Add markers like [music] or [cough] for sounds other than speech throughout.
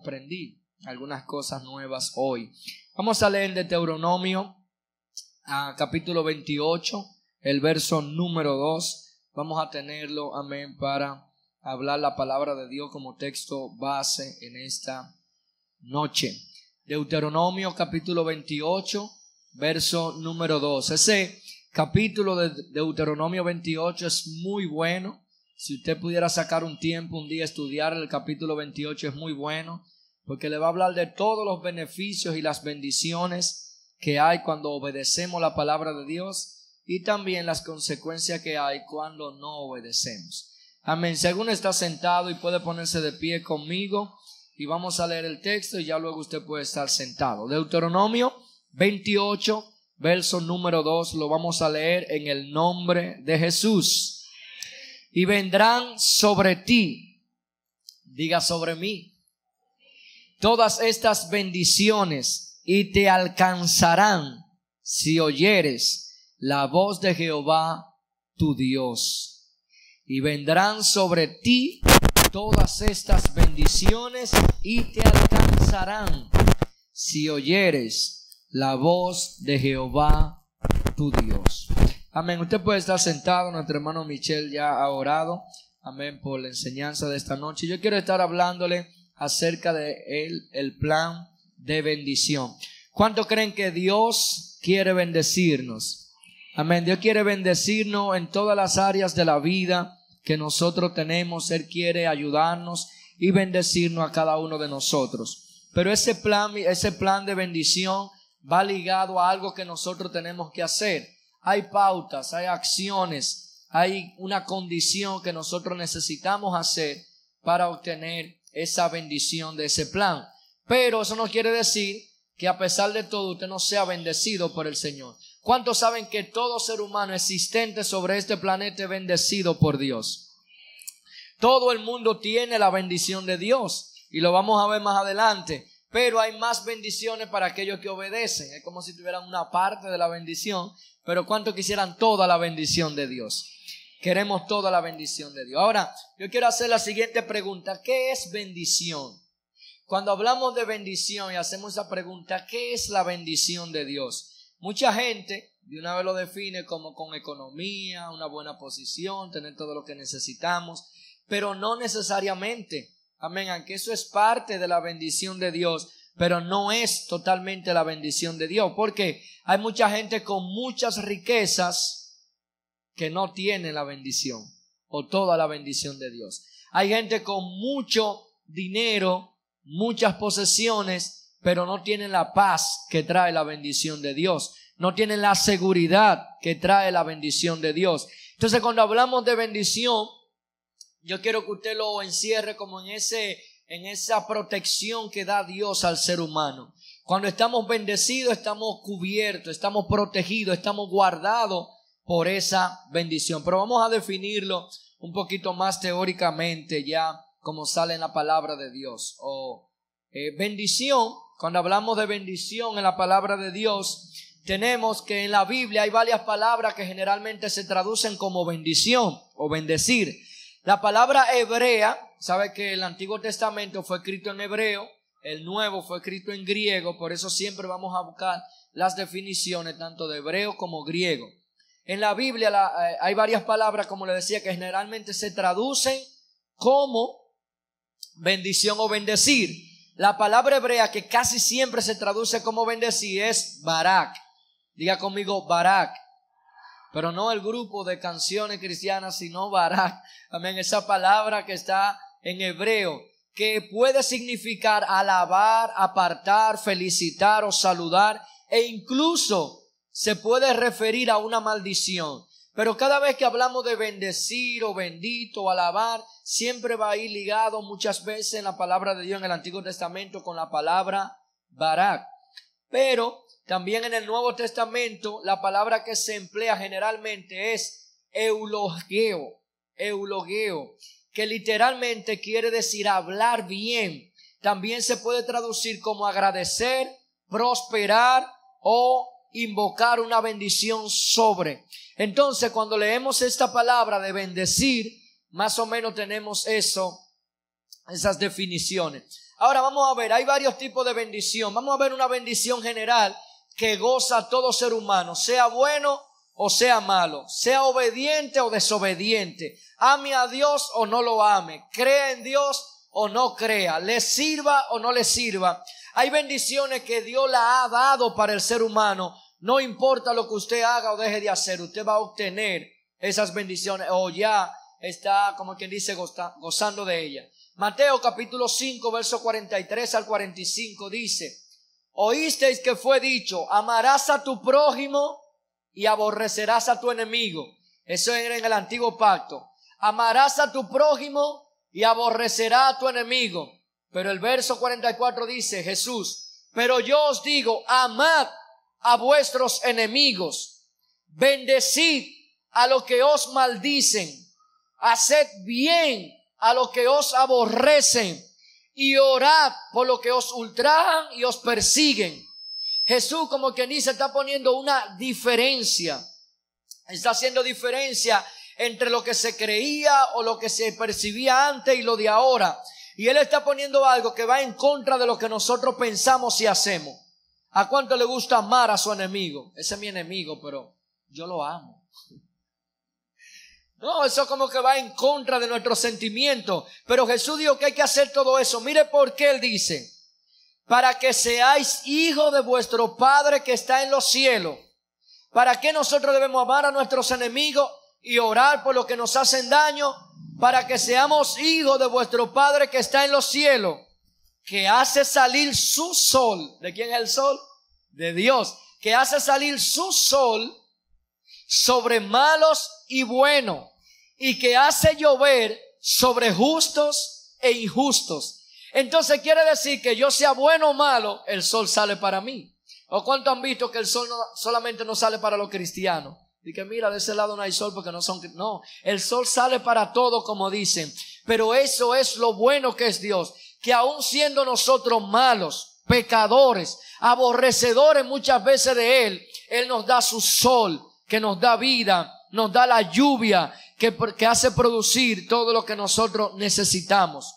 aprendí algunas cosas nuevas hoy. Vamos a leer de Deuteronomio a capítulo 28, el verso número 2. Vamos a tenerlo, amén, para hablar la palabra de Dios como texto base en esta noche. Deuteronomio capítulo 28, verso número 2. Ese capítulo de Deuteronomio 28 es muy bueno. Si usted pudiera sacar un tiempo, un día estudiar el capítulo 28 es muy bueno, porque le va a hablar de todos los beneficios y las bendiciones que hay cuando obedecemos la palabra de Dios y también las consecuencias que hay cuando no obedecemos. Amén. Si alguno está sentado y puede ponerse de pie conmigo y vamos a leer el texto y ya luego usted puede estar sentado. Deuteronomio 28, verso número 2, lo vamos a leer en el nombre de Jesús. Y vendrán sobre ti, diga sobre mí, todas estas bendiciones y te alcanzarán si oyeres la voz de Jehová tu Dios. Y vendrán sobre ti todas estas bendiciones y te alcanzarán si oyeres la voz de Jehová tu Dios. Amén. Usted puede estar sentado, nuestro hermano Michel ya ha orado. Amén por la enseñanza de esta noche. Yo quiero estar hablándole acerca de él, el plan de bendición. ¿Cuánto creen que Dios quiere bendecirnos? Amén. Dios quiere bendecirnos en todas las áreas de la vida que nosotros tenemos. Él quiere ayudarnos y bendecirnos a cada uno de nosotros. Pero ese plan, ese plan de bendición va ligado a algo que nosotros tenemos que hacer. Hay pautas, hay acciones, hay una condición que nosotros necesitamos hacer para obtener esa bendición de ese plan. Pero eso no quiere decir que a pesar de todo usted no sea bendecido por el Señor. ¿Cuántos saben que todo ser humano existente sobre este planeta es bendecido por Dios? Todo el mundo tiene la bendición de Dios y lo vamos a ver más adelante pero hay más bendiciones para aquellos que obedecen. Es como si tuvieran una parte de la bendición, pero ¿cuánto quisieran toda la bendición de Dios? Queremos toda la bendición de Dios. Ahora, yo quiero hacer la siguiente pregunta. ¿Qué es bendición? Cuando hablamos de bendición y hacemos esa pregunta, ¿qué es la bendición de Dios? Mucha gente de una vez lo define como con economía, una buena posición, tener todo lo que necesitamos, pero no necesariamente. Amén, aunque eso es parte de la bendición de Dios, pero no es totalmente la bendición de Dios, porque hay mucha gente con muchas riquezas que no tiene la bendición o toda la bendición de Dios. Hay gente con mucho dinero, muchas posesiones, pero no tienen la paz que trae la bendición de Dios. No tienen la seguridad que trae la bendición de Dios. Entonces cuando hablamos de bendición, yo quiero que usted lo encierre como en ese en esa protección que da Dios al ser humano. Cuando estamos bendecidos, estamos cubiertos, estamos protegidos, estamos guardados por esa bendición. Pero vamos a definirlo un poquito más teóricamente ya como sale en la palabra de Dios. O eh, bendición, cuando hablamos de bendición en la palabra de Dios, tenemos que en la Biblia hay varias palabras que generalmente se traducen como bendición o bendecir. La palabra hebrea, sabe que el Antiguo Testamento fue escrito en hebreo, el Nuevo fue escrito en griego, por eso siempre vamos a buscar las definiciones tanto de hebreo como griego. En la Biblia eh, hay varias palabras, como le decía, que generalmente se traducen como bendición o bendecir. La palabra hebrea que casi siempre se traduce como bendecir es barak. Diga conmigo barak pero no el grupo de canciones cristianas, sino Barak. Amén. Esa palabra que está en hebreo, que puede significar alabar, apartar, felicitar o saludar, e incluso se puede referir a una maldición. Pero cada vez que hablamos de bendecir o bendito o alabar, siempre va a ir ligado muchas veces en la palabra de Dios en el Antiguo Testamento con la palabra Barak. Pero también en el Nuevo Testamento la palabra que se emplea generalmente es eulogeo, eulogeo, que literalmente quiere decir hablar bien. También se puede traducir como agradecer, prosperar o invocar una bendición sobre. Entonces, cuando leemos esta palabra de bendecir, más o menos tenemos eso, esas definiciones. Ahora vamos a ver, hay varios tipos de bendición. Vamos a ver una bendición general que goza todo ser humano, sea bueno o sea malo, sea obediente o desobediente, ame a Dios o no lo ame, crea en Dios o no crea, le sirva o no le sirva. Hay bendiciones que Dios la ha dado para el ser humano. No importa lo que usted haga o deje de hacer, usted va a obtener esas bendiciones o ya está, como quien dice, gozando de ellas. Mateo capítulo 5, verso 43 al 45 dice, oísteis que fue dicho, amarás a tu prójimo y aborrecerás a tu enemigo. Eso era en el antiguo pacto. Amarás a tu prójimo y aborrecerás a tu enemigo. Pero el verso 44 dice Jesús, pero yo os digo, amad a vuestros enemigos, bendecid a los que os maldicen, haced bien a los que os aborrecen y orad por los que os ultrajan y os persiguen Jesús como que ni se está poniendo una diferencia. Está haciendo diferencia entre lo que se creía o lo que se percibía antes y lo de ahora. Y Él está poniendo algo que va en contra de lo que nosotros pensamos y hacemos. ¿A cuánto le gusta amar a su enemigo? Ese es mi enemigo, pero yo lo amo. No, eso como que va en contra de nuestros sentimientos. Pero Jesús dijo que hay que hacer todo eso. Mire por qué Él dice para que seáis hijos de vuestro Padre que está en los cielos. ¿Para qué nosotros debemos amar a nuestros enemigos y orar por los que nos hacen daño? Para que seamos hijos de vuestro Padre que está en los cielos, que hace salir su sol. ¿De quién es el sol? De Dios. Que hace salir su sol sobre malos y buenos. Y que hace llover sobre justos e injustos. Entonces quiere decir que yo sea bueno o malo, el sol sale para mí. ¿O cuánto han visto que el sol no, solamente no sale para los cristianos? Y que mira, de ese lado no hay sol porque no son... No, el sol sale para todo como dicen. Pero eso es lo bueno que es Dios. Que aun siendo nosotros malos, pecadores, aborrecedores muchas veces de Él, Él nos da su sol, que nos da vida, nos da la lluvia, que, que hace producir todo lo que nosotros necesitamos.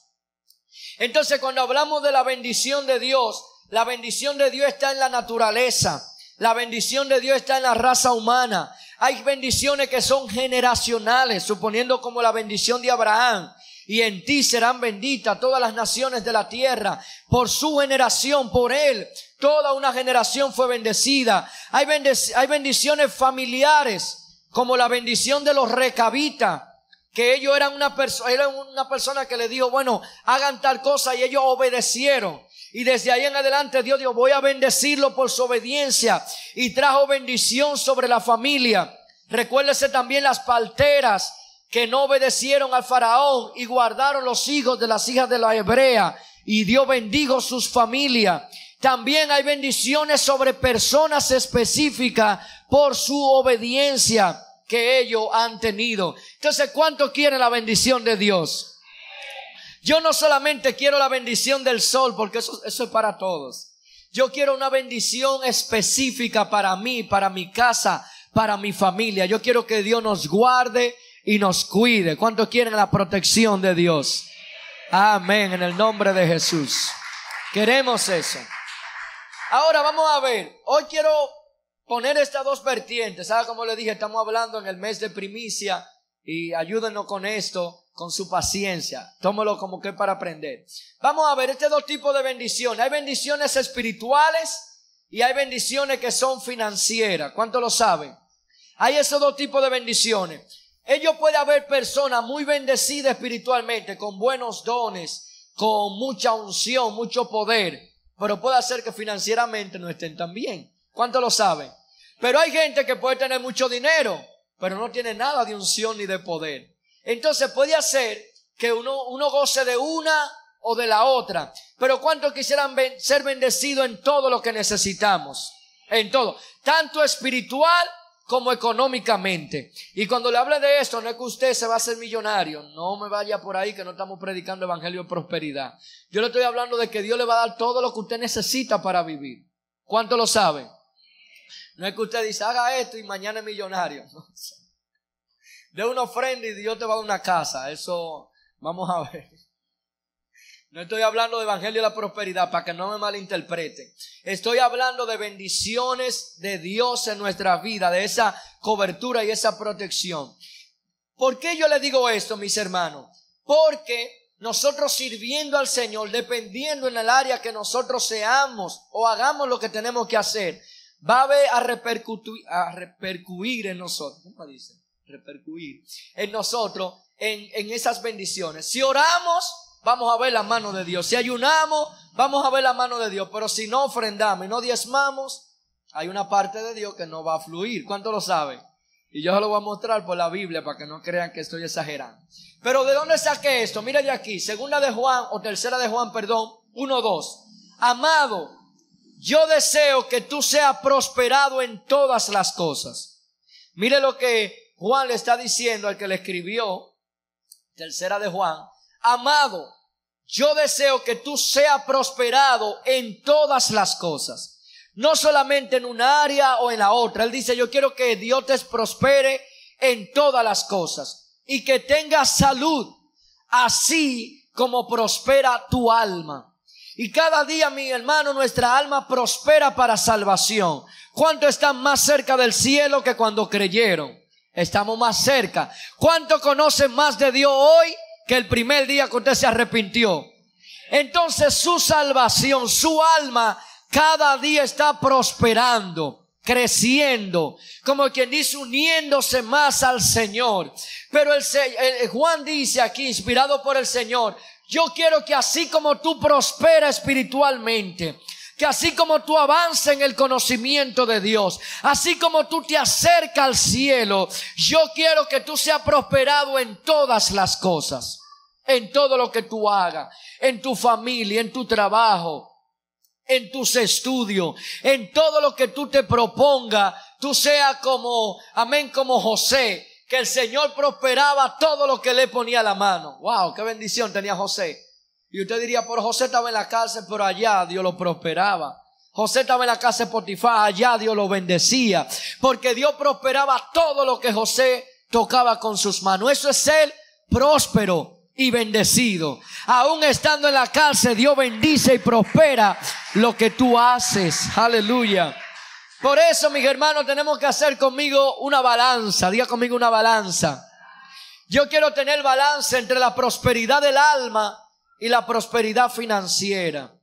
Entonces cuando hablamos de la bendición de Dios, la bendición de Dios está en la naturaleza, la bendición de Dios está en la raza humana. Hay bendiciones que son generacionales, suponiendo como la bendición de Abraham. Y en ti serán benditas todas las naciones de la tierra. Por su generación, por él, toda una generación fue bendecida. Hay, hay bendiciones familiares, como la bendición de los recabitas que ellos eran una, persona eran una persona que le dijo, bueno, hagan tal cosa y ellos obedecieron. Y desde ahí en adelante Dios dijo, voy a bendecirlo por su obediencia y trajo bendición sobre la familia. Recuérdese también las palteras que no obedecieron al faraón y guardaron los hijos de las hijas de la hebrea y Dios bendijo sus familias. También hay bendiciones sobre personas específicas por su obediencia que ellos han tenido. Entonces, ¿cuánto quieren la bendición de Dios? Yo no solamente quiero la bendición del sol, porque eso, eso es para todos. Yo quiero una bendición específica para mí, para mi casa, para mi familia. Yo quiero que Dios nos guarde y nos cuide. ¿Cuánto quieren la protección de Dios? Amén, en el nombre de Jesús. Queremos eso. Ahora vamos a ver. Hoy quiero poner estas dos vertientes. ¿Sabe como le dije? Estamos hablando en el mes de primicia y ayúdenos con esto, con su paciencia. Tómelo como que para aprender. Vamos a ver este dos tipos de bendiciones. Hay bendiciones espirituales y hay bendiciones que son financieras. ¿Cuánto lo saben? Hay esos dos tipos de bendiciones. Ellos puede haber personas muy bendecidas espiritualmente, con buenos dones, con mucha unción, mucho poder, pero puede ser que financieramente no estén tan bien. ¿Cuánto lo saben? Pero hay gente que puede tener mucho dinero, pero no tiene nada de unción ni de poder. Entonces puede hacer que uno, goce de una o de la otra. Pero ¿cuántos quisieran ser bendecidos en todo lo que necesitamos? En todo. Tanto espiritual como económicamente. Y cuando le hable de esto, no es que usted se va a hacer millonario. No me vaya por ahí que no estamos predicando evangelio de prosperidad. Yo le estoy hablando de que Dios le va a dar todo lo que usted necesita para vivir. ¿Cuánto lo saben? No es que usted dice, haga esto y mañana es millonario. [laughs] De una ofrenda y Dios te va a dar una casa. Eso, vamos a ver. No estoy hablando de evangelio de la prosperidad para que no me malinterpreten. Estoy hablando de bendiciones de Dios en nuestra vida, de esa cobertura y esa protección. ¿Por qué yo le digo esto, mis hermanos? Porque nosotros sirviendo al Señor, dependiendo en el área que nosotros seamos o hagamos lo que tenemos que hacer, va a, repercutir, a repercutir en nosotros. ¿Cómo dice? Repercutir en nosotros, en, en esas bendiciones. Si oramos, vamos a ver la mano de Dios. Si ayunamos, vamos a ver la mano de Dios. Pero si no ofrendamos y no diezmamos, hay una parte de Dios que no va a fluir. ¿Cuánto lo sabe? Y yo se lo voy a mostrar por la Biblia para que no crean que estoy exagerando. Pero ¿de dónde saqué esto? Mira de aquí, segunda de Juan o tercera de Juan, perdón, 1-2. Amado, yo deseo que tú seas prosperado en todas las cosas. Mire lo que Juan le está diciendo al que le escribió, tercera de Juan, amado, yo deseo que tú seas prosperado en todas las cosas. No solamente en un área o en la otra. Él dice, yo quiero que Dios te prospere en todas las cosas y que tengas salud, así como prospera tu alma. Y cada día, mi hermano, nuestra alma prospera para salvación. ¿Cuánto están más cerca del cielo que cuando creyeron? Estamos más cerca. ¿Cuánto conocen más de Dios hoy que el primer día que usted se arrepintió. Entonces su salvación, su alma, cada día está prosperando, creciendo, como quien dice, uniéndose más al Señor. Pero el, Juan dice aquí, inspirado por el Señor, yo quiero que así como tú prosperas espiritualmente, que así como tú avances en el conocimiento de Dios, así como tú te acercas al cielo, yo quiero que tú seas prosperado en todas las cosas, en todo lo que tú hagas, en tu familia, en tu trabajo, en tus estudios, en todo lo que tú te propongas, tú seas como, amén, como José, que el Señor prosperaba todo lo que le ponía la mano. Wow, qué bendición tenía José. Y usted diría, por José estaba en la cárcel, pero allá Dios lo prosperaba. José estaba en la casa de allá Dios lo bendecía. Porque Dios prosperaba todo lo que José tocaba con sus manos. Eso es ser próspero y bendecido. Aún estando en la cárcel, Dios bendice y prospera lo que tú haces. Aleluya. Por eso, mis hermanos, tenemos que hacer conmigo una balanza. Diga conmigo una balanza. Yo quiero tener balance entre la prosperidad del alma y la prosperidad financiera.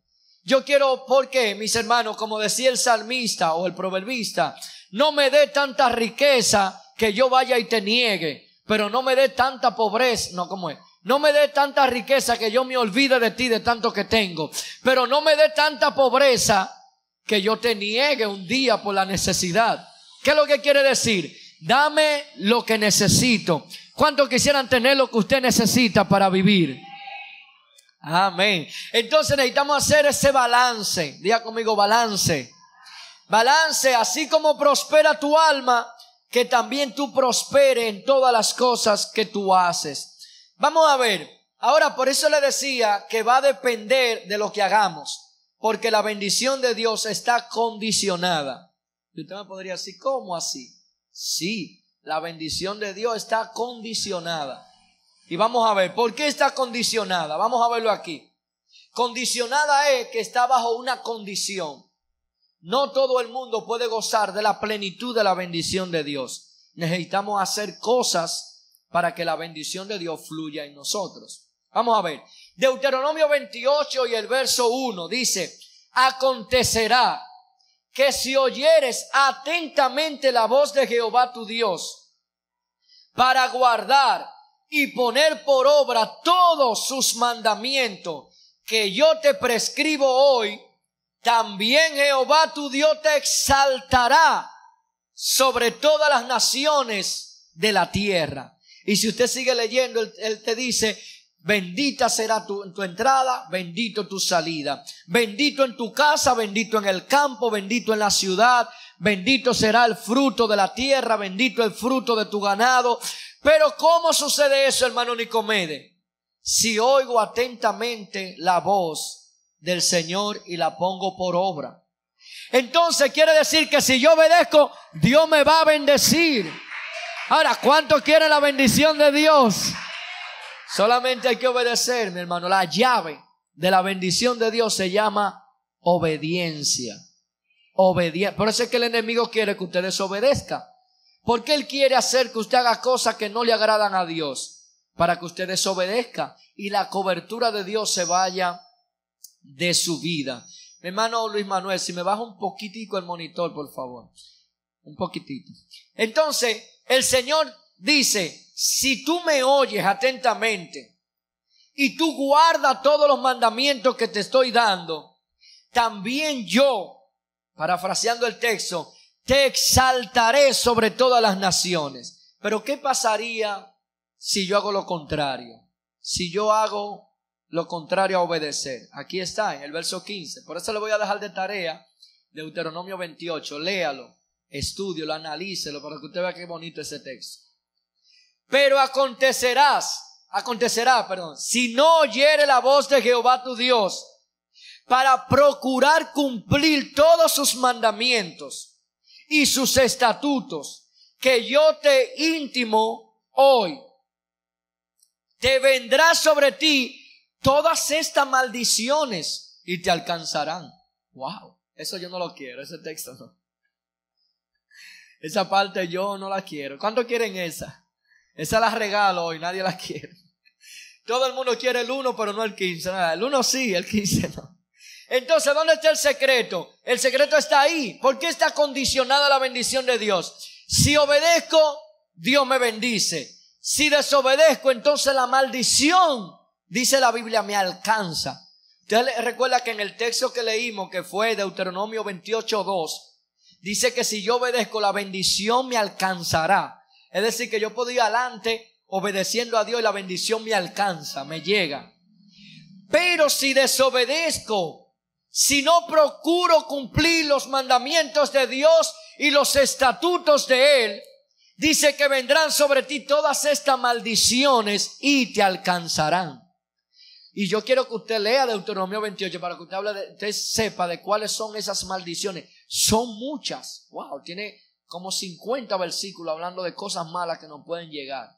Yo quiero, porque mis hermanos, como decía el salmista o el proverbista, no me dé tanta riqueza que yo vaya y te niegue, pero no me dé tanta pobreza, no como es, no me dé tanta riqueza que yo me olvide de ti de tanto que tengo, pero no me dé tanta pobreza que yo te niegue un día por la necesidad. ¿Qué es lo que quiere decir? Dame lo que necesito. ¿Cuántos quisieran tener lo que usted necesita para vivir? Amén. Entonces necesitamos hacer ese balance. Diga conmigo balance. Balance, así como prospera tu alma, que también tú prospere en todas las cosas que tú haces. Vamos a ver. Ahora, por eso le decía que va a depender de lo que hagamos. Porque la bendición de Dios está condicionada. Y usted me podría decir, ¿cómo así? Sí, la bendición de Dios está condicionada. Y vamos a ver, ¿por qué está condicionada? Vamos a verlo aquí. Condicionada es que está bajo una condición. No todo el mundo puede gozar de la plenitud de la bendición de Dios. Necesitamos hacer cosas para que la bendición de Dios fluya en nosotros. Vamos a ver. Deuteronomio 28 y el verso 1 dice, acontecerá que si oyeres atentamente la voz de Jehová tu Dios, para guardar y poner por obra todos sus mandamientos que yo te prescribo hoy, también Jehová tu Dios te exaltará sobre todas las naciones de la tierra. Y si usted sigue leyendo, él, te dice, bendita será tu, entrada, bendito tu salida, bendito en tu casa, bendito en el campo, bendito en la ciudad, bendito será el fruto de la tierra, bendito el fruto de tu ganado, pero ¿cómo sucede eso, hermano Nicomede? Si oigo atentamente la voz del Señor y la pongo por obra. Entonces quiere decir que si yo obedezco, Dios me va a bendecir. Ahora, ¿cuánto quiere la bendición de Dios? Solamente hay que obedecer, mi hermano, la llave de la bendición de Dios se llama obediencia. Obediencia. Por eso es que el enemigo quiere que usted desobedezca. Porque él quiere hacer que usted haga cosas que no le agradan a Dios. Para que usted desobedezca y la cobertura de Dios se vaya de su vida. Mi hermano Luis Manuel, si me baja un poquitico el monitor, por favor. Un poquitito. Entonces, el Señor dice, si tú me oyes atentamente y tú guardas todos los mandamientos que te estoy dando, también yo, parafraseando el texto, te exaltaré sobre todas las naciones. Pero ¿qué pasaría si yo hago lo contrario? Si yo hago lo contrario a obedecer. Aquí está, en el verso 15. Por eso le voy a dejar de tarea Deuteronomio 28. Léalo, estudialo, analícelo para que usted vea qué bonito ese texto. Pero acontecerás, acontecerá, perdón, si no oyere la voz de Jehová tu Dios para procurar cumplir todos sus mandamientos y sus estatutos que yo te íntimo hoy, te vendrá sobre ti todas estas maldiciones y te alcanzarán. Wow, eso yo no lo quiero, ese texto no. Esa parte yo no la quiero. ¿Cuánto quieren esa? Esa la regalo hoy, nadie la quiere. Todo el mundo quiere el 1, pero no el 15. El 1 sí, el 15 no. Entonces, ¿dónde está el secreto? El secreto está ahí. ¿Por qué está condicionada la bendición de Dios? Si obedezco, Dios me bendice. Si desobedezco, entonces la maldición dice la Biblia, me alcanza. Usted recuerda que en el texto que leímos, que fue Deuteronomio 28.2, dice que si yo obedezco, la bendición me alcanzará. Es decir, que yo puedo ir adelante obedeciendo a Dios y la bendición me alcanza, me llega. Pero si desobedezco, si no procuro cumplir los mandamientos de Dios y los estatutos de Él, dice que vendrán sobre ti todas estas maldiciones y te alcanzarán. Y yo quiero que usted lea Deuteronomio 28 para que usted, hable de, usted sepa de cuáles son esas maldiciones. Son muchas. Wow, tiene como 50 versículos hablando de cosas malas que nos pueden llegar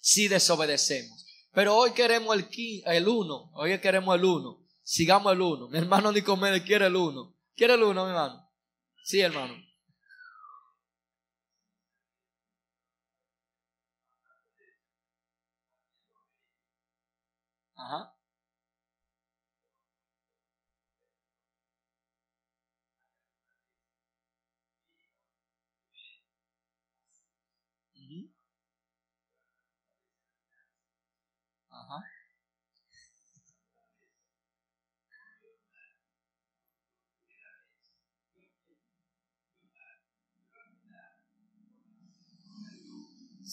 si desobedecemos. Pero hoy queremos el, el uno. Hoy queremos el uno. Sigamos el uno. Mi hermano Nicomedes quiere el uno. ¿Quiere el uno, mi hermano? Sí, hermano.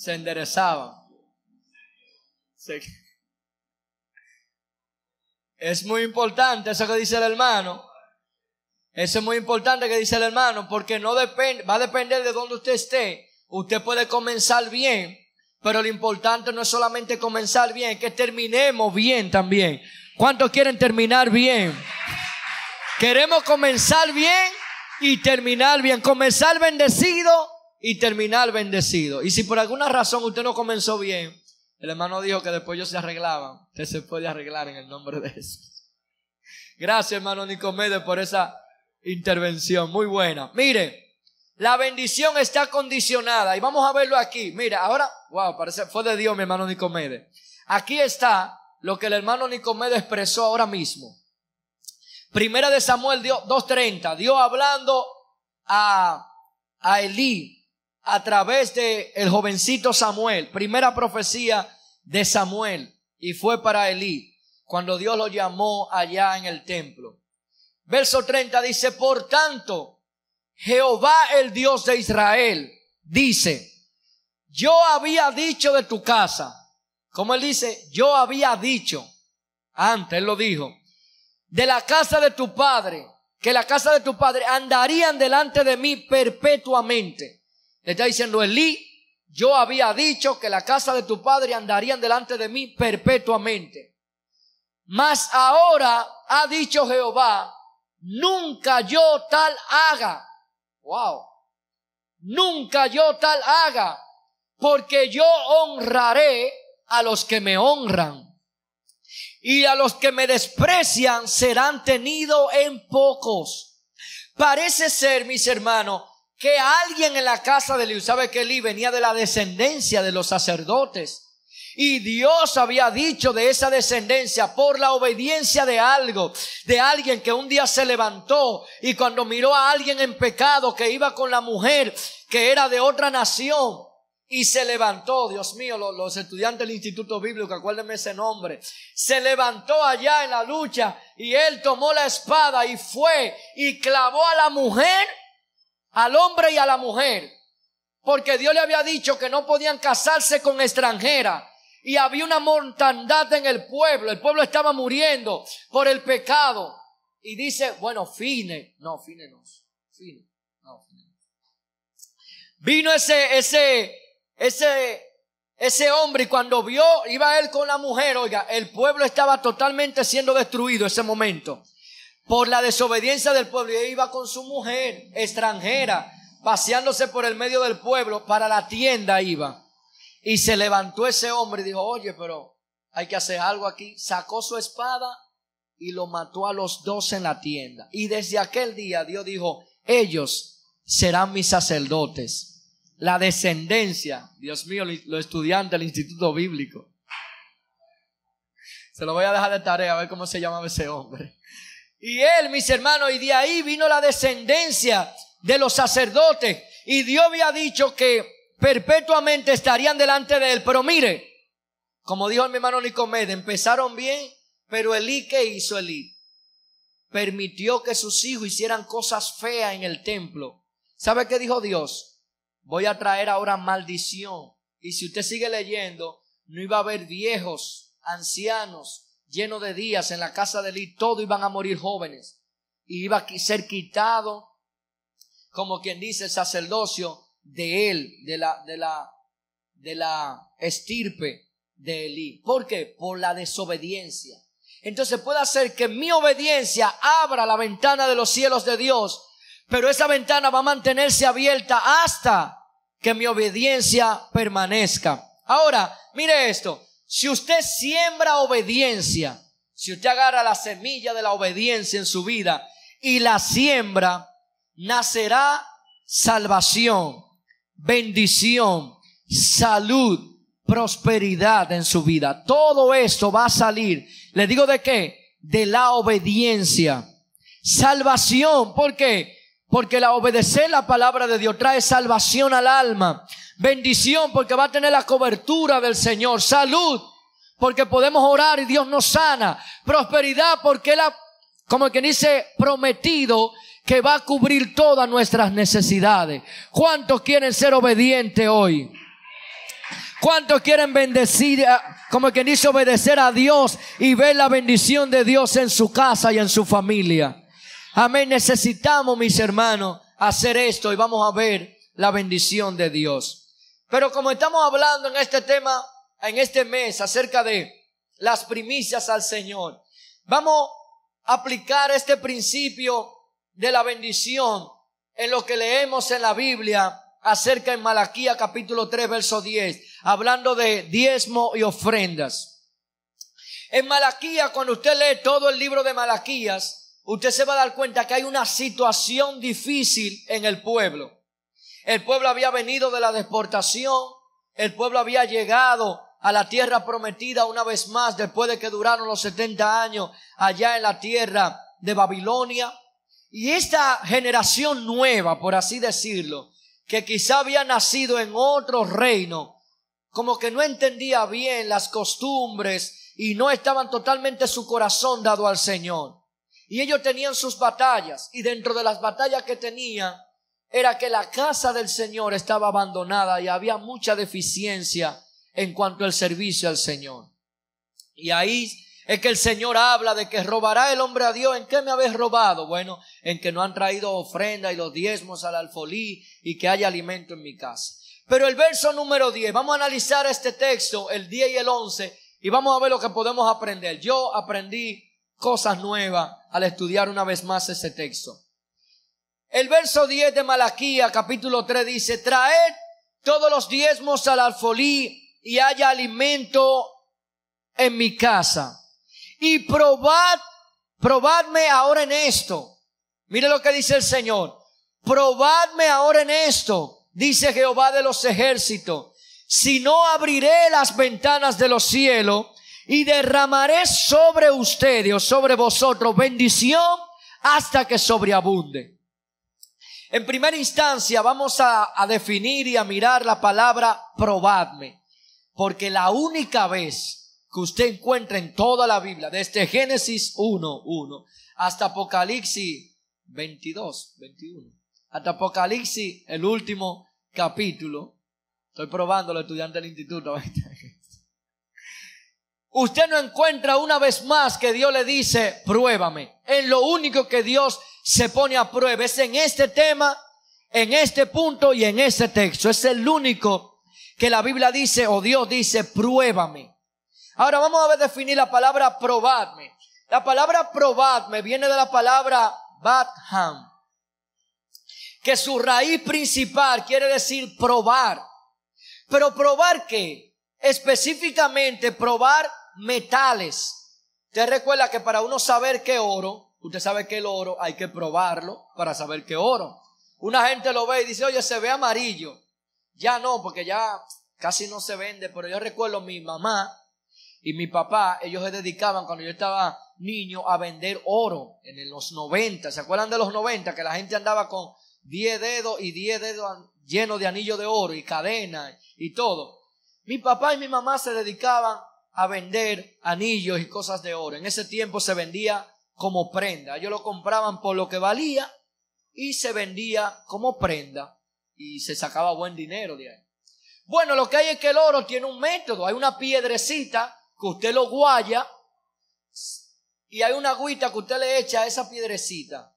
Se enderezaba. Se... Es muy importante eso que dice el hermano. Eso es muy importante que dice el hermano, porque no depende, va a depender de dónde usted esté. Usted puede comenzar bien, pero lo importante no es solamente comenzar bien, que terminemos bien también. ¿Cuántos quieren terminar bien? Queremos comenzar bien y terminar bien. Comenzar bendecido y terminar bendecido. Y si por alguna razón usted no comenzó bien, el hermano dijo que después ellos se arreglaban. Usted se puede arreglar en el nombre de Jesús. Gracias, hermano Nicomedes, por esa intervención. Muy buena. Mire, la bendición está condicionada. Y vamos a verlo aquí. Mire, ahora, wow, parece, fue de Dios, mi hermano Nicomedes. Aquí está lo que el hermano Nicomedes expresó ahora mismo. Primera de Samuel 2.30. Dios hablando a, a Elí a través de el jovencito Samuel, primera profecía de Samuel, y fue para Elí, cuando Dios lo llamó allá en el templo. Verso 30 dice, por tanto, Jehová el Dios de Israel dice, yo había dicho de tu casa, como él dice, yo había dicho, antes él lo dijo, de la casa de tu padre, que la casa de tu padre andarían delante de mí perpetuamente. Le está diciendo Elí, yo había dicho que la casa de tu padre andarían delante de mí perpetuamente. Mas ahora ha dicho Jehová, nunca yo tal haga. Wow. Nunca yo tal haga, porque yo honraré a los que me honran. y a los que me desprecian serán tenidos en pocos. Parece ser, mis hermanos, que alguien en la casa de Eli, sabe que Eli venía de la descendencia de los sacerdotes. Y Dios había dicho de esa descendencia por la obediencia de algo, de alguien que un día se levantó y cuando miró a alguien en pecado que iba con la mujer que era de otra nación y se levantó, Dios mío, los, estudiantes del Instituto Bíblico, acuérdenme ese nombre, se levantó allá en la lucha y él tomó la espada y fue y clavó a la mujer al hombre y a la mujer. Porque Dios le había dicho que no podían casarse con extranjera. Y había una mortandad en el pueblo. El pueblo estaba muriendo por el pecado. Y dice, bueno, fine. No, fine no. Fine. No, fine. Vino ese, ese, ese, ese hombre y cuando vio, iba él con la mujer, oiga, el pueblo estaba totalmente siendo destruido ese momento por la desobediencia del pueblo. Y iba con su mujer extranjera, paseándose por el medio del pueblo, para la tienda iba. Y se levantó ese hombre y dijo, oye, pero hay que hacer algo aquí. Sacó su espada y lo mató a los dos en la tienda. Y desde aquel día Dios dijo, ellos serán mis sacerdotes. La descendencia, Dios mío, los estudiantes del Instituto Bíblico. Se lo voy a dejar de tarea a ver cómo se llamaba ese hombre. Y él, mis hermanos, y de ahí vino la descendencia de los sacerdotes. Y Dios había dicho que perpetuamente estarían delante de él. Pero mire, como dijo mi hermano Nicomedes, empezaron bien, pero Elí, ¿qué hizo Elí? Permitió que sus hijos hicieran cosas feas en el templo. ¿Sabe qué dijo Dios? Voy a traer ahora maldición. Y si usted sigue leyendo, no iba a haber viejos, ancianos, lleno de días en la casa de Eli, todos iban a morir jóvenes. Y iba a ser quitado, como quien dice, el sacerdocio de él, de la, de la, de la estirpe de Eli. ¿Por qué? Por la desobediencia. Entonces puede hacer que mi obediencia abra la ventana de los cielos de Dios, pero esa ventana va a mantenerse abierta hasta que mi obediencia permanezca. Ahora, mire esto. Si usted siembra obediencia, si usted agarra la semilla de la obediencia en su vida y la siembra, nacerá salvación, bendición, salud, prosperidad en su vida. Todo esto va a salir. ¿Le digo de qué? De la obediencia. Salvación. ¿Por qué? Porque la obedecer la palabra de Dios trae salvación al alma. Bendición porque va a tener la cobertura del Señor. Salud porque podemos orar y Dios nos sana. Prosperidad porque Él ha, como quien dice, prometido que va a cubrir todas nuestras necesidades. ¿Cuántos quieren ser obedientes hoy? ¿Cuántos quieren bendecir, como quien dice, obedecer a Dios y ver la bendición de Dios en su casa y en su familia? Amén. Necesitamos, mis hermanos, hacer esto y vamos a ver la bendición de Dios. Pero como estamos hablando en este tema, en este mes, acerca de las primicias al Señor, vamos a aplicar este principio de la bendición en lo que leemos en la Biblia acerca en Malaquía capítulo 3 verso 10, hablando de diezmo y ofrendas. En Malaquía, cuando usted lee todo el libro de Malaquías, usted se va a dar cuenta que hay una situación difícil en el pueblo. El pueblo había venido de la deportación, el pueblo había llegado a la tierra prometida una vez más después de que duraron los 70 años allá en la tierra de Babilonia. Y esta generación nueva, por así decirlo, que quizá había nacido en otro reino, como que no entendía bien las costumbres y no estaban totalmente su corazón dado al Señor. Y ellos tenían sus batallas y dentro de las batallas que tenían era que la casa del Señor estaba abandonada y había mucha deficiencia en cuanto al servicio al Señor. Y ahí es que el Señor habla de que robará el hombre a Dios. ¿En qué me habéis robado? Bueno, en que no han traído ofrenda y los diezmos al alfolí y que haya alimento en mi casa. Pero el verso número 10, vamos a analizar este texto, el 10 y el 11, y vamos a ver lo que podemos aprender. Yo aprendí cosas nuevas al estudiar una vez más ese texto. El verso 10 de Malaquía, capítulo 3, dice, traed todos los diezmos al alfolí y haya alimento en mi casa. y probad, probadme ahora en esto. Mire lo que dice el Señor. Probadme ahora en esto, dice Jehová de los ejércitos. Si no abriré las ventanas de los cielos y derramaré sobre ustedes o sobre vosotros bendición hasta que sobreabunde. En primera instancia vamos a, a, definir y a mirar la palabra probadme, porque la única vez que usted encuentra en toda la Biblia, desde Génesis 1, 1 hasta Apocalipsis 22, 21, hasta Apocalipsis, el último capítulo, estoy probando los del instituto, [laughs] Usted no encuentra una vez más que Dios le dice, pruébame. En lo único que Dios se pone a prueba es en este tema, en este punto y en este texto. Es el único que la Biblia dice o Dios dice, pruébame. Ahora vamos a ver definir la palabra probadme. La palabra probadme viene de la palabra batham, que su raíz principal quiere decir probar. Pero probar qué? Específicamente probar metales. Usted recuerda que para uno saber qué oro, usted sabe que el oro hay que probarlo para saber qué oro. Una gente lo ve y dice, oye, se ve amarillo. Ya no, porque ya casi no se vende, pero yo recuerdo mi mamá y mi papá, ellos se dedicaban cuando yo estaba niño a vender oro en los 90. ¿Se acuerdan de los 90? Que la gente andaba con 10 dedos y 10 dedos llenos de anillos de oro y cadena y todo. Mi papá y mi mamá se dedicaban a vender anillos y cosas de oro. En ese tiempo se vendía como prenda. Ellos lo compraban por lo que valía y se vendía como prenda y se sacaba buen dinero de ahí. Bueno, lo que hay es que el oro tiene un método. Hay una piedrecita que usted lo guaya y hay una agüita que usted le echa a esa piedrecita.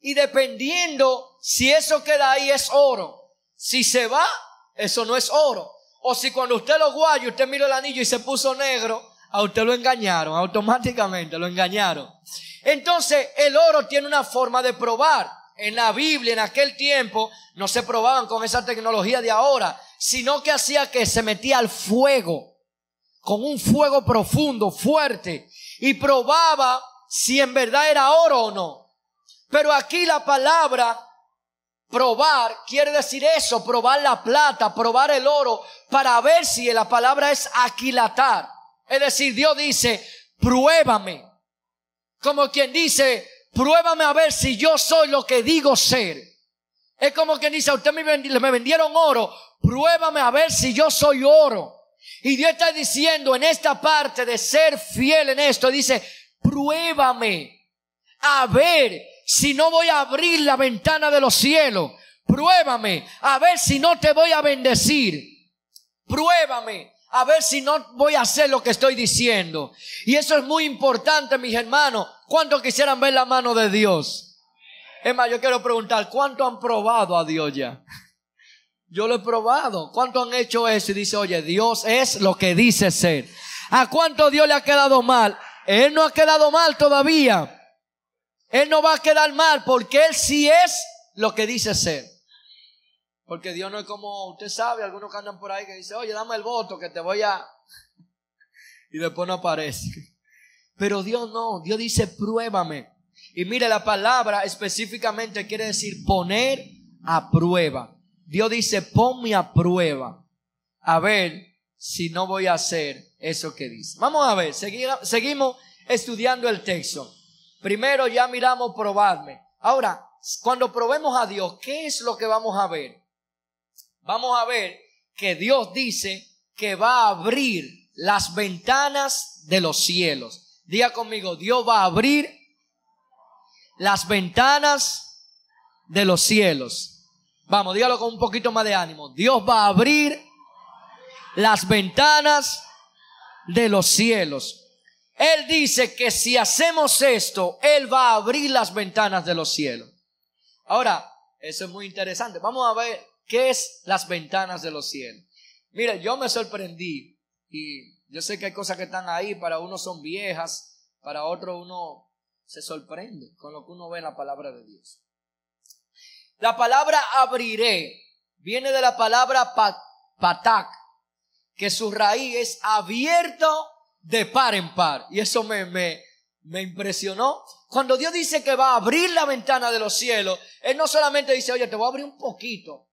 Y dependiendo si eso queda ahí es oro. Si se va, eso no es oro. O si cuando usted lo guaya, usted miró el anillo y se puso negro, a usted lo engañaron, automáticamente lo engañaron. Entonces, el oro tiene una forma de probar. En la Biblia, en aquel tiempo, no se probaban con esa tecnología de ahora, sino que hacía que se metía al fuego, con un fuego profundo, fuerte, y probaba si en verdad era oro o no. Pero aquí la palabra Probar quiere decir eso, probar la plata, probar el oro, para ver si la palabra es aquilatar. Es decir, Dios dice, pruébame. Como quien dice, pruébame a ver si yo soy lo que digo ser. Es como quien dice, a usted me, vendieron oro, pruébame a ver si yo soy oro. Y Dios está diciendo en esta parte de ser fiel en esto, dice, pruébame a ver si no voy a abrir la ventana de los cielos. Pruébame a ver si no te voy a bendecir. Pruébame a ver si no voy a hacer lo que estoy diciendo. Y eso es muy importante, mis hermanos. ¿Cuántos quisieran ver la mano de Dios? Es más, yo quiero preguntar, ¿cuánto han probado a Dios ya? Yo lo he probado. ¿Cuánto han hecho eso? Y dice, oye, Dios es lo que dice ser. ¿A cuánto Dios le ha quedado mal? Él no ha quedado mal todavía. Él no va a quedar mal porque Él sí es lo que dice ser. Porque Dios no es como usted sabe, algunos que andan por ahí que dicen, oye, dame el voto que te voy a... [laughs] Y después no aparece. Pero Dios no, Dios dice, pruébame. Y mire, la palabra específicamente quiere decir poner a prueba. Dios dice, ponme a prueba. A ver si no voy a hacer eso que dice. Vamos a ver, seguimos estudiando el texto. Primero ya miramos probarme. Ahora, cuando probemos a Dios, ¿qué es lo que vamos a ver? Vamos a ver que Dios dice que va a abrir las ventanas de los cielos. Diga conmigo, Dios va a abrir las ventanas de los cielos. Vamos, dígalo con un poquito más de ánimo. Dios va a abrir las ventanas de los cielos. Él dice que si hacemos esto, Él va a abrir las ventanas de los cielos. Ahora, eso es muy interesante. Vamos a ver qué es las ventanas de los cielos. Mire, yo me sorprendí y yo sé que hay cosas que están ahí, para unos son viejas, para otros uno se sorprende con lo que uno ve en la palabra de Dios. La palabra abriré viene de la palabra patak, que su raíz es abierto de par en par. Y eso me, me, me impresionó. Cuando Dios dice que va a abrir la ventana de los cielos, Él no solamente dice, oye, te voy a abrir un poquito,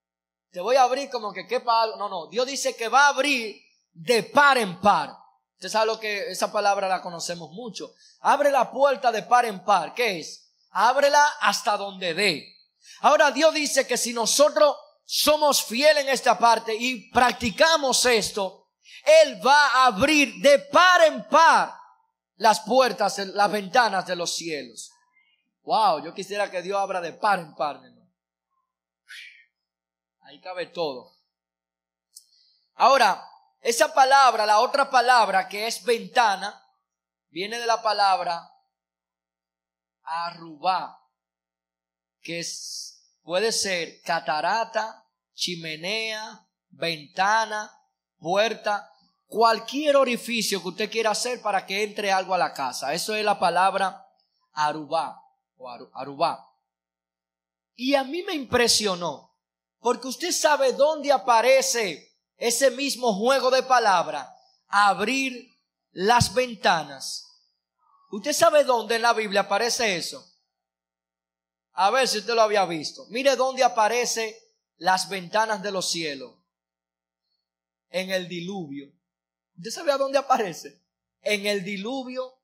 te voy a abrir como que quepa algo. No, no, Dios dice que va a abrir de par en par. Usted sabe lo que esa palabra la conocemos mucho. Abre la puerta de par en par. ¿Qué es? Ábrela hasta donde dé. Ahora Dios dice que si nosotros somos fieles en esta parte y practicamos esto, Él va a abrir de par en par las puertas, las ventanas de los cielos. Wow, yo quisiera que Dios abra de par en par. Cabe todo. Ahora, esa palabra, la otra palabra que es ventana, viene de la palabra arrubá, que es, puede ser catarata, chimenea, ventana, puerta, cualquier orificio que usted quiera hacer para que entre algo a la casa. Eso es la palabra arubá o arubá. Y a mí me impresionó, porque usted sabe dónde aparece ese mismo juego de palabra, abrir las ventanas. ¿Usted sabe dónde en la Biblia aparece eso? A ver si usted lo había visto. Mire dónde aparece las ventanas de los cielos. En el diluvio. ¿Usted sabe a dónde aparece? En el diluvio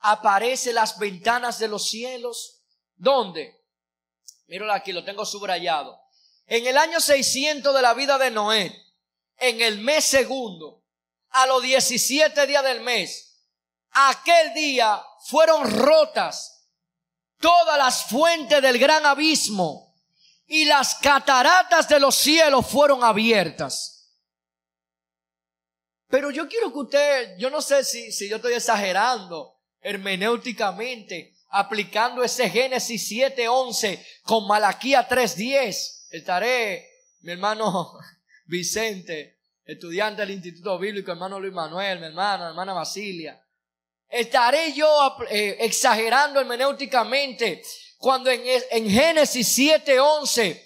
aparecen las ventanas de los cielos. ¿Dónde? Míralo aquí, lo tengo subrayado. En el año 600 de la vida de Noé, en el mes segundo, a los 17 días del mes, aquel día fueron rotas todas las fuentes del gran abismo y las cataratas de los cielos fueron abiertas. Pero yo quiero que usted, yo no sé si, si yo estoy exagerando hermenéuticamente, aplicando ese Génesis 7:11 con Malaquía 3:10. Estaré, mi hermano [laughs] Vicente, estudiante del Instituto Bíblico, hermano Luis Manuel, mi hermana, hermana Basilia. Estaré yo eh, exagerando hermenéuticamente cuando en, en Génesis 7:11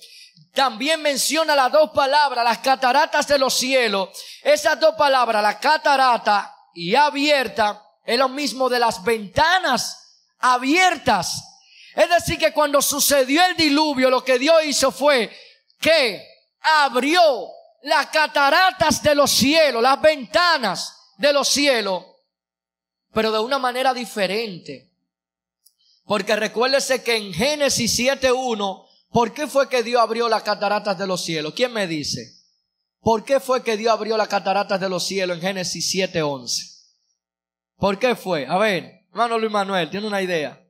también menciona las dos palabras, las cataratas de los cielos. Esas dos palabras, la catarata y abierta, es lo mismo de las ventanas abiertas. Es decir, que cuando sucedió el diluvio, lo que Dios hizo fue que abrió las cataratas de los cielos, las ventanas de los cielos, pero de una manera diferente. Porque recuérdese que en Génesis 7.1 ¿Por qué fue que Dios abrió las cataratas de los cielos? ¿Quién me dice? ¿Por qué fue que Dios abrió las cataratas de los cielos en Génesis 7:11? ¿Por qué fue? A ver, hermano Luis Manuel, ¿tiene una idea?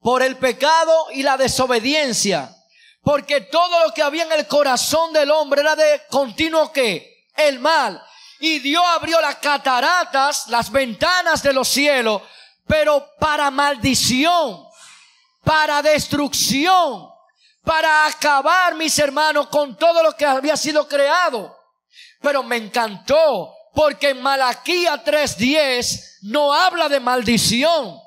Por el pecado y la desobediencia. Porque todo lo que había en el corazón del hombre era de continuo que el mal. Y Dios abrió las cataratas, las ventanas de los cielos, pero para maldición para destrucción, para acabar, mis hermanos, con todo lo que había sido creado. Pero me encantó porque en Malaquía 3:10 no habla de maldición,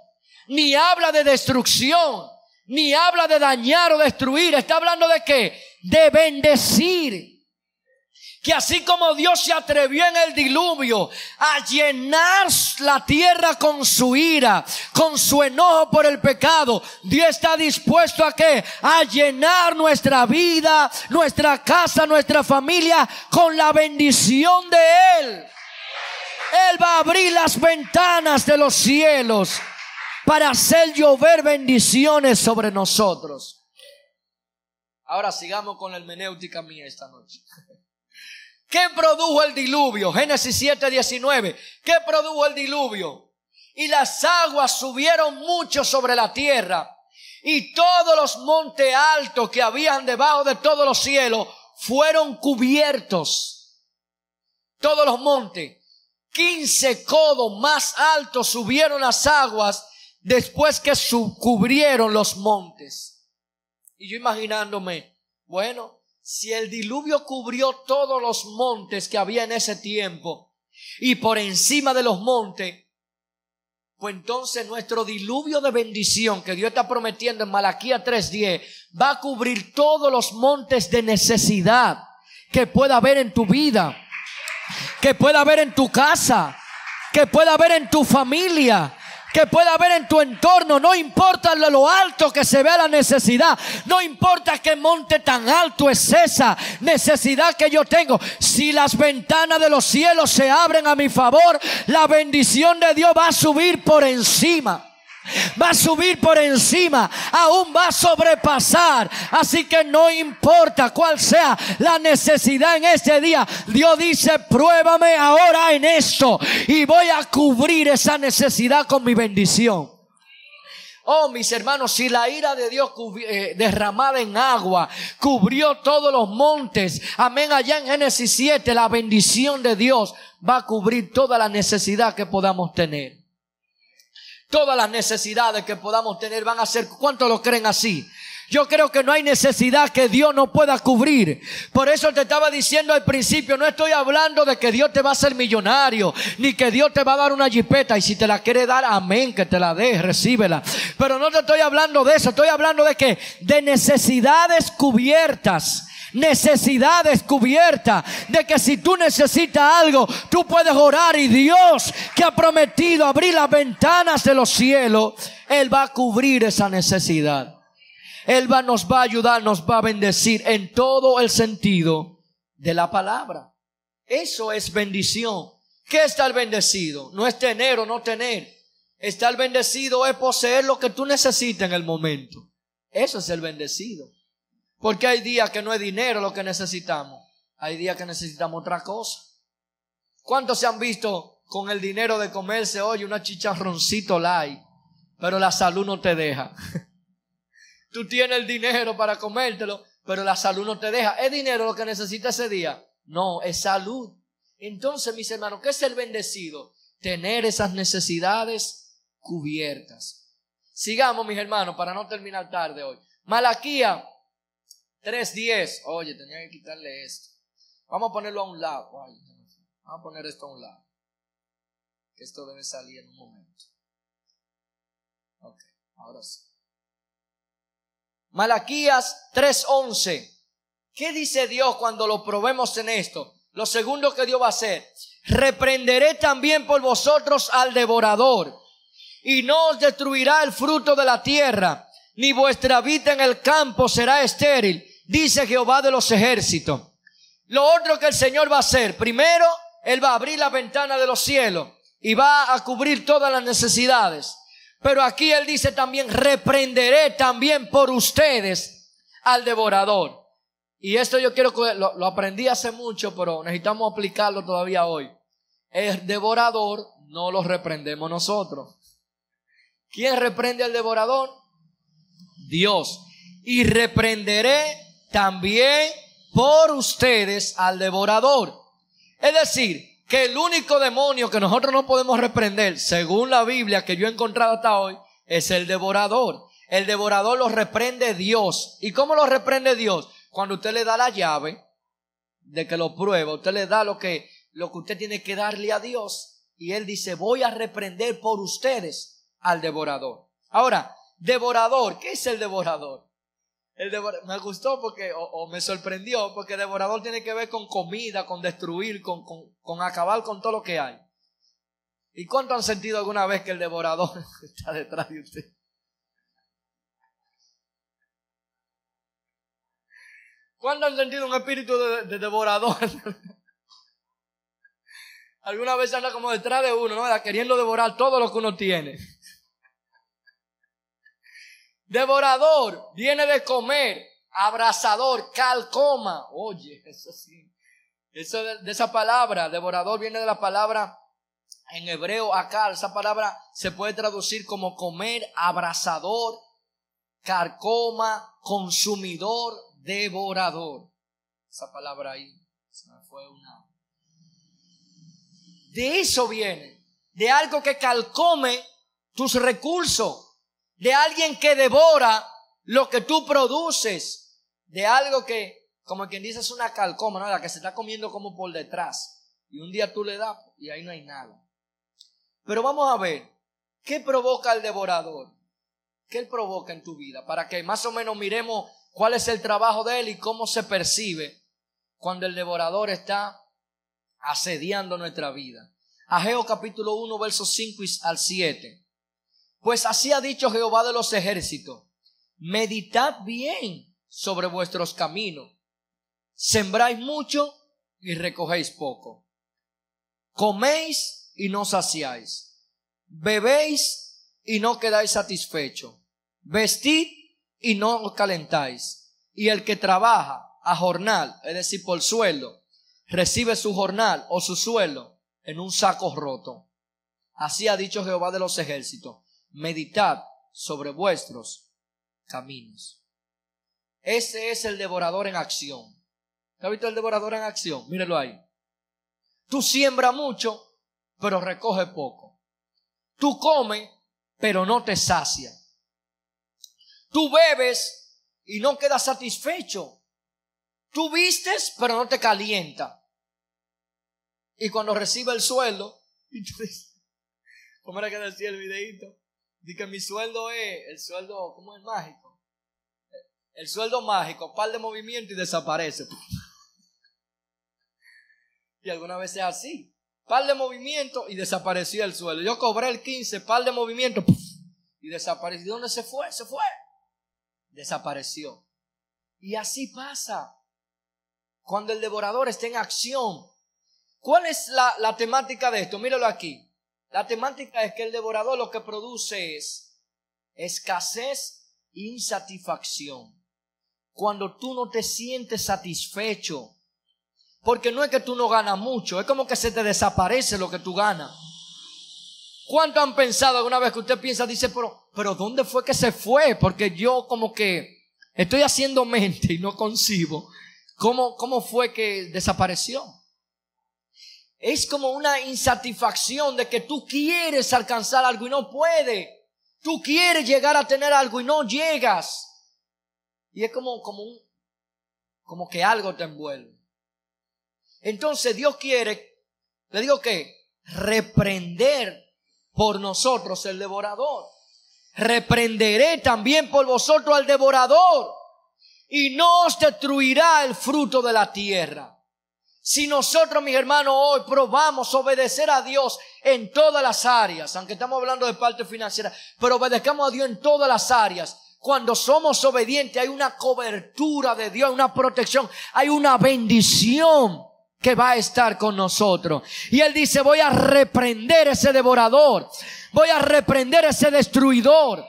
ni habla de destrucción, ni habla de dañar o destruir. Está hablando de qué? De bendecir que así como Dios se atrevió en el diluvio a llenar la tierra con su ira, con su enojo por el pecado, Dios está dispuesto a que a llenar nuestra vida, nuestra casa, nuestra familia con la bendición de él. Él va a abrir las ventanas de los cielos para hacer llover bendiciones sobre nosotros. Ahora sigamos con la hermenéutica mía esta noche. ¿Qué produjo el diluvio? Génesis 7, 19. ¿Qué produjo el diluvio? Y las aguas subieron mucho sobre la tierra. Y todos los montes altos que habían debajo de todos los cielos fueron cubiertos. Todos los montes. 15 codos más altos subieron las aguas después que cubrieron los montes. Y yo imaginándome, bueno, si el diluvio cubrió todos los montes que había en ese tiempo y por encima de los montes, pues entonces nuestro diluvio de bendición que Dios está prometiendo en Malaquía 3:10 va a cubrir todos los montes de necesidad que pueda haber en tu vida, que pueda haber en tu casa, que pueda haber en tu familia, que pueda haber en tu entorno. No importa lo alto que se vea la necesidad. No importa qué monte tan alto es esa necesidad que yo tengo. Si las ventanas de los cielos se abren a mi favor, la bendición de Dios va a subir por encima va a subir por encima, aún va a sobrepasar. Así que no importa cuál sea la necesidad en este día, Dios dice, pruébame ahora en esto y voy a cubrir esa necesidad con mi bendición. Oh, mis hermanos, si la ira de Dios eh, derramada en agua cubrió todos los montes, amén, allá en Génesis 7, la bendición de Dios va a cubrir toda la necesidad que podamos tener. Todas las necesidades que podamos tener van a ser, ¿cuántos lo creen así? Yo creo que no hay necesidad que Dios no pueda cubrir. Por eso te estaba diciendo al principio, no estoy hablando de que Dios te va a hacer millonario, ni que Dios te va a dar una jipeta y si te la quiere dar, amén, que te la dé, recíbela. Pero no te estoy hablando de eso, estoy hablando de que de necesidades cubiertas necesidad descubierta de que si tú necesitas algo, tú puedes orar y Dios que ha prometido abrir las ventanas de los cielos, Él va a cubrir esa necesidad. Él va, nos va a ayudar, nos va a bendecir en todo el sentido de la palabra. Eso es bendición. ¿Qué está el bendecido? No es tener o no tener. Estar bendecido es poseer lo que tú necesitas en el momento. Eso es el bendecido. Porque hay días que no es dinero lo que necesitamos. Hay días que necesitamos otra cosa. ¿Cuántos se han visto con el dinero de comerse hoy una chicharroncito light? Pero la salud no te deja. [laughs] Tú tienes el dinero para comértelo, pero la salud no te deja. ¿Es dinero lo que necesitas ese día? No, es salud. Entonces, mis hermanos, ¿qué es el bendecido? Tener esas necesidades cubiertas. Sigamos, mis hermanos, para no terminar tarde hoy. Malaquía 3.10. Oye, tenía que quitarle esto. Vamos a ponerlo a un lado. vamos a poner esto a un lado. Esto debe salir en un momento. Ok, ahora sí. Malaquías 3.11. ¿Qué dice Dios cuando lo probemos en esto? Lo segundo que Dios va a hacer. Reprenderé también por vosotros al devorador. Y no os destruirá el fruto de la tierra, ni vuestra vida en el campo será estéril dice Jehová de los ejércitos. Lo otro que el Señor va a hacer, primero, Él va a abrir la ventana de los cielos y va a cubrir todas las necesidades. Pero aquí Él dice también, reprenderé también por ustedes al devorador. Y esto yo quiero lo, lo aprendí hace mucho, pero necesitamos aplicarlo todavía hoy. El devorador no lo reprendemos nosotros. ¿Quién reprende al devorador? Dios. Y reprenderé también por ustedes al devorador. Es decir, que el único demonio que nosotros no podemos reprender, según la Biblia que yo he encontrado hasta hoy, es el devorador. El devorador lo reprende Dios. ¿Y cómo lo reprende Dios? Cuando usted le da la llave de que lo prueba, usted le da lo que, lo que usted tiene que darle a Dios. Y él dice, voy a reprender por ustedes al devorador. Ahora, devorador, ¿qué es el devorador? Me gustó porque, o, me sorprendió, porque devorador tiene que ver con comida, con destruir, con, con, acabar con todo lo que hay. ¿Y cuánto han sentido alguna vez que el devorador [laughs] está detrás de usted? ¿Cuándo han sentido un espíritu de, de devorador? [laughs] Alguna vez anda como detrás de uno, ¿no? Queriendo devorar todo lo que uno tiene. Devorador viene de comer, abrazador, calcoma. Oye, eso sí. Eso de, esa palabra, devorador, viene de la palabra en hebreo acá. Esa palabra se puede traducir como comer, abrazador, carcoma, consumidor, devorador. Esa palabra ahí se me fue una. De eso viene, de algo que calcome tus recursos de alguien que devora lo que tú produces, de algo que, como quien dice, es una calcoma, ¿no? La que se está comiendo como por detrás. Y un día tú le das y ahí no hay nada. Pero vamos a ver, ¿qué provoca el devorador? ¿Qué él provoca en tu vida? Para que más o menos miremos cuál es el trabajo de él y cómo se percibe cuando el devorador está asediando nuestra vida. Ageo capítulo 1, versos 5 al 7. Pues así ha dicho Jehová de los ejércitos, meditad bien sobre vuestros caminos, sembráis mucho y recogéis poco, coméis y no saciáis, bebéis y no quedáis satisfechos, vestid y no os calentáis, y el que trabaja a jornal, es decir, por suelo, recibe su jornal o su suelo en un saco roto. Así ha dicho Jehová de los ejércitos, meditad sobre vuestros caminos. Ese es el devorador en acción. ¿Te has visto el devorador en acción? Mírelo ahí. Tú siembra mucho, pero recoge poco. Tú comes, pero no te sacia. Tú bebes y no quedas satisfecho. Tú vistes, pero no te calienta. Y cuando recibe el sueldo, [laughs] ¿cómo era que decía el videito? Dice que mi sueldo es, el sueldo, ¿cómo es mágico? El sueldo mágico, par de movimiento y desaparece. [laughs] Y alguna vez es así. Par de movimiento y desapareció el sueldo. Yo cobré el 15, par de movimiento y desapareció. ¿Dónde se fue? Se fue. Desapareció. Y así pasa. Cuando el devorador está en acción. ¿Cuál es la, la temática de esto? Míralo aquí. La temática es que el devorador lo que produce es escasez insatisfacción. Cuando tú no te sientes satisfecho. Porque no es que tú no ganas mucho, es como que se te desaparece lo que tú ganas. ¿Cuánto han pensado alguna vez que usted piensa, dice, pero, pero ¿dónde fue que se fue? Porque yo como que estoy haciendo mente y no concibo. ¿Cómo, cómo fue que desapareció? Es como una insatisfacción de que tú quieres alcanzar algo y no puedes. Tú quieres llegar a tener algo y no llegas. Y es como, como un, como que algo te envuelve. Entonces Dios quiere, le digo que, reprender por nosotros el devorador. Reprenderé también por vosotros al devorador y no os destruirá el fruto de la tierra. Si nosotros, mis hermanos, hoy probamos obedecer a Dios en todas las áreas, aunque estamos hablando de parte financiera, pero obedezcamos a Dios en todas las áreas. Cuando somos obedientes hay una cobertura de Dios, una protección, hay una bendición que va a estar con nosotros. Y Él dice, voy a reprender ese devorador, voy a reprender ese destruidor,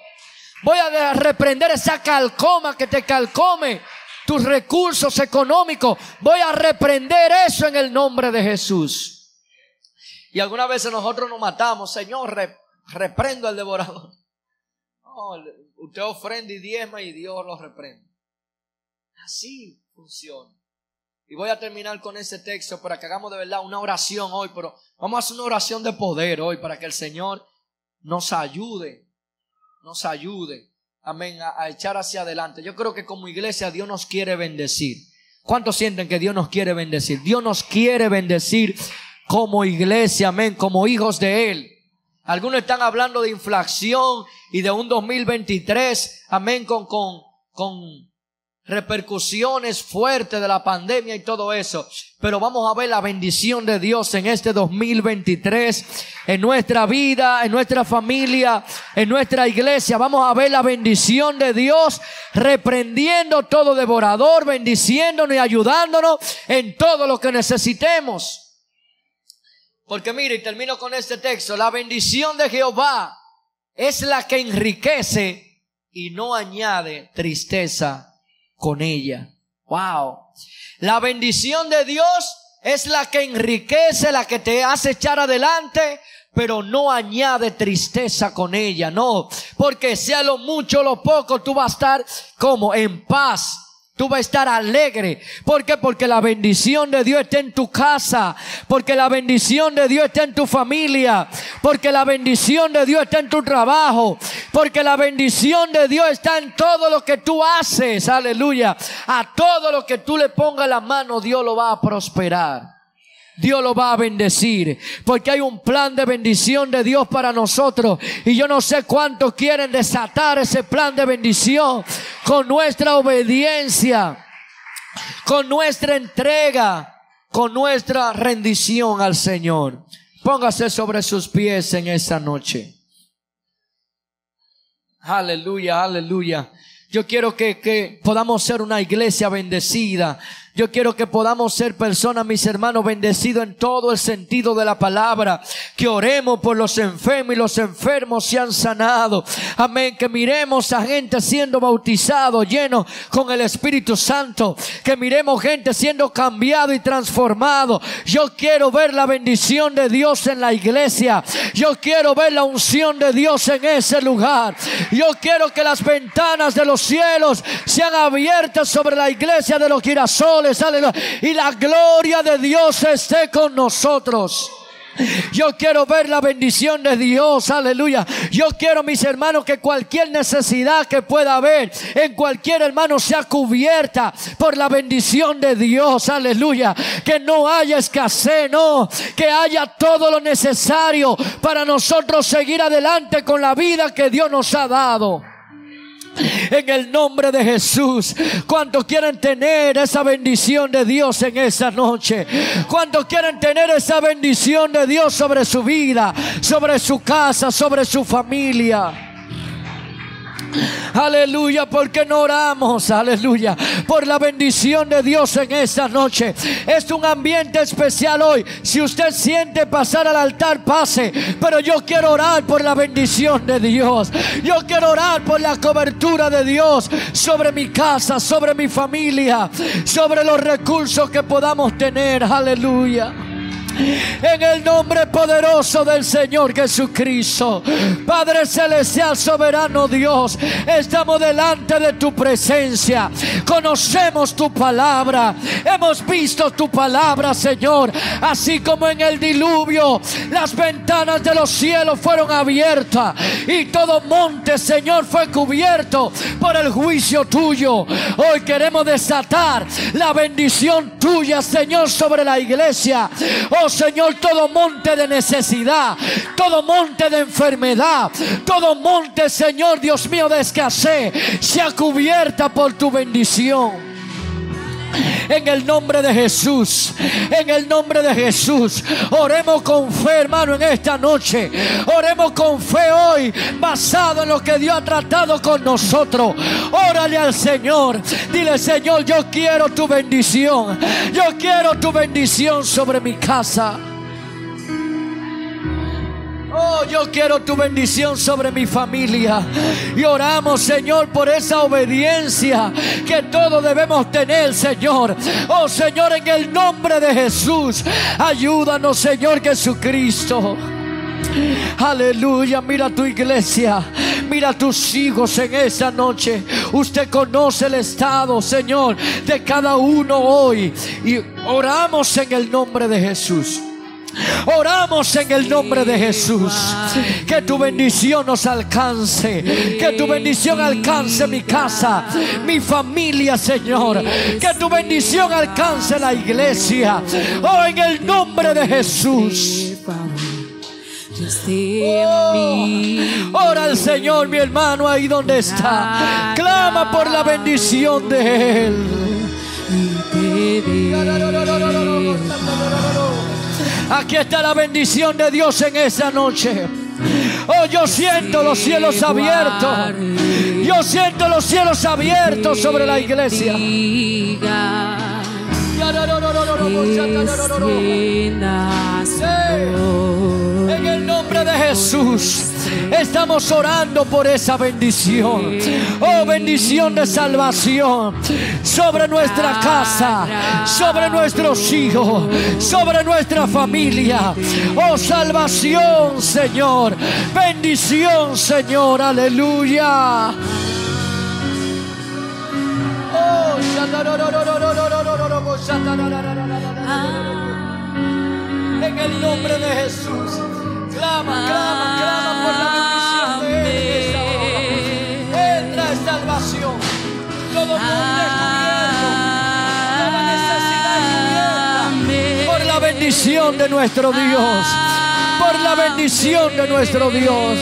voy a reprender esa calcoma que te calcome tus recursos económicos. Voy a reprender eso en el nombre de Jesús. Y algunas veces nosotros nos matamos, Señor, reprendo al devorador. [laughs] usted ofrenda y diezma y Dios lo reprende. Así funciona. Y voy a terminar con ese texto para que hagamos de verdad una oración hoy, pero vamos a hacer una oración de poder hoy para que el Señor nos ayude, nos ayude amén, a, echar hacia adelante. Yo creo que como iglesia Dios nos quiere bendecir. ¿Cuántos sienten que Dios nos quiere bendecir? Dios nos quiere bendecir como iglesia, amén, como hijos de Él. Algunos están hablando de inflación y de un 2023, amén, con, con, con repercusiones fuertes de la pandemia y todo eso. Pero vamos a ver la bendición de Dios en este 2023, en nuestra vida, en nuestra familia, en nuestra iglesia. Vamos a ver la bendición de Dios reprendiendo todo devorador, bendiciéndonos y ayudándonos en todo lo que necesitemos. Porque mire, y termino con este texto, la bendición de Jehová es la que enriquece y no añade tristeza con ella. Wow. La bendición de Dios es la que enriquece, la que te hace echar adelante, pero no añade tristeza con ella, no, porque sea lo mucho o lo poco, tú vas a estar como en paz, Tú vas a estar alegre. ¿Por qué? Porque la bendición de Dios está en tu casa. Porque la bendición de Dios está en tu familia. Porque la bendición de Dios está en tu trabajo. Porque la bendición de Dios está en todo lo que tú haces. Aleluya. A todo lo que tú le pongas la mano, Dios lo va a prosperar. Dios lo va a bendecir. Porque hay un plan de bendición de Dios para nosotros. Y yo no sé cuántos quieren desatar ese plan de bendición con nuestra obediencia, con nuestra entrega, con nuestra rendición al Señor. Póngase sobre sus pies en esta noche. Aleluya, aleluya. Yo quiero que, que podamos ser una iglesia bendecida. Yo quiero que podamos ser personas, mis hermanos, bendecidos en todo el sentido de la palabra. Que oremos por los enfermos y los enfermos sean sanados. Amén. Que miremos a gente siendo bautizado, lleno con el Espíritu Santo. Que miremos gente siendo cambiado y transformado. Yo quiero ver la bendición de Dios en la iglesia. Yo quiero ver la unción de Dios en ese lugar. Yo quiero que las ventanas de los cielos sean abiertas sobre la iglesia de los girasoles y la gloria de Dios esté con nosotros. Yo quiero ver la bendición de Dios, aleluya. Yo quiero, mis hermanos, que cualquier necesidad que pueda haber en cualquier hermano sea cubierta por la bendición de Dios, aleluya. Que no haya escasez, no, que haya todo lo necesario para nosotros seguir adelante con la vida que Dios nos ha dado en el nombre de Jesús. ¿Cuántos quieren tener esa bendición de Dios en esa noche? ¿Cuántos quieren tener esa bendición de Dios sobre su vida, sobre su casa, sobre su familia? Aleluya, porque no oramos, aleluya, por la bendición de Dios en esta noche. Es un ambiente especial hoy. Si usted siente pasar al altar, pase. Pero yo quiero orar por la bendición de Dios. Yo quiero orar por la cobertura de Dios sobre mi casa, sobre mi familia, sobre los recursos que podamos tener. Aleluya. En el nombre poderoso del Señor Jesucristo. Padre Celestial, soberano Dios, estamos delante de tu presencia. Conocemos tu palabra. Hemos visto tu palabra, Señor. Así como en el diluvio las ventanas de los cielos fueron abiertas y todo monte, Señor, fue cubierto por el juicio tuyo. Hoy queremos desatar la bendición tuya, Señor, sobre la iglesia. Oh Señor, todo monte de necesidad, todo monte de enfermedad, todo monte, Señor, Dios mío, de escasez, sea cubierta por tu bendición. En el nombre de Jesús, en el nombre de Jesús, oremos con fe, hermano, en esta noche. Oremos con fe hoy, basado en lo que Dios ha tratado con nosotros. Órale al Señor. Dile, Señor, yo quiero tu bendición. Yo quiero tu bendición sobre mi casa. Oh, yo quiero tu bendición sobre mi familia. Y oramos, Señor, por esa obediencia que todos debemos tener, Señor. Oh, Señor, en el nombre de Jesús, ayúdanos, Señor Jesucristo. Aleluya, mira tu iglesia, mira tus hijos en esa noche. Usted conoce el estado, Señor, de cada uno hoy. Y oramos en el nombre de Jesús. Oramos en el nombre de Jesús. Que tu bendición nos alcance. Que tu bendición alcance mi casa, mi familia, Señor. Que tu bendición alcance la iglesia. Oh, en el nombre de Jesús. Oh, ora al Señor, mi hermano, ahí donde está. Clama por la bendición de Él. Aquí está la bendición de Dios en esa noche. Oh, yo siento los cielos abiertos. Yo siento los cielos abiertos sobre la iglesia. En el nombre de Jesús. Estamos orando por esa bendición. Oh, bendición de salvación sobre nuestra casa, sobre nuestros hijos, sobre nuestra familia. Oh, salvación, Señor. Bendición, Señor. Aleluya. Oh, en el nombre de Jesús. Clama, clama, clama por la bendición de Él. Él trae salvación. Todo mundo cubierto. Toda necesidad cubierta. Por la bendición de nuestro Dios. Por la bendición de nuestro Dios.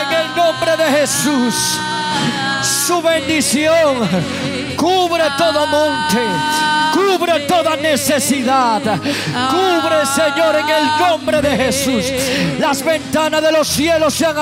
En el nombre de Jesús su bendición Cubre todo monte. Cubre toda necesidad. Cubre, Señor, en el nombre de Jesús. Las ventanas de los cielos se han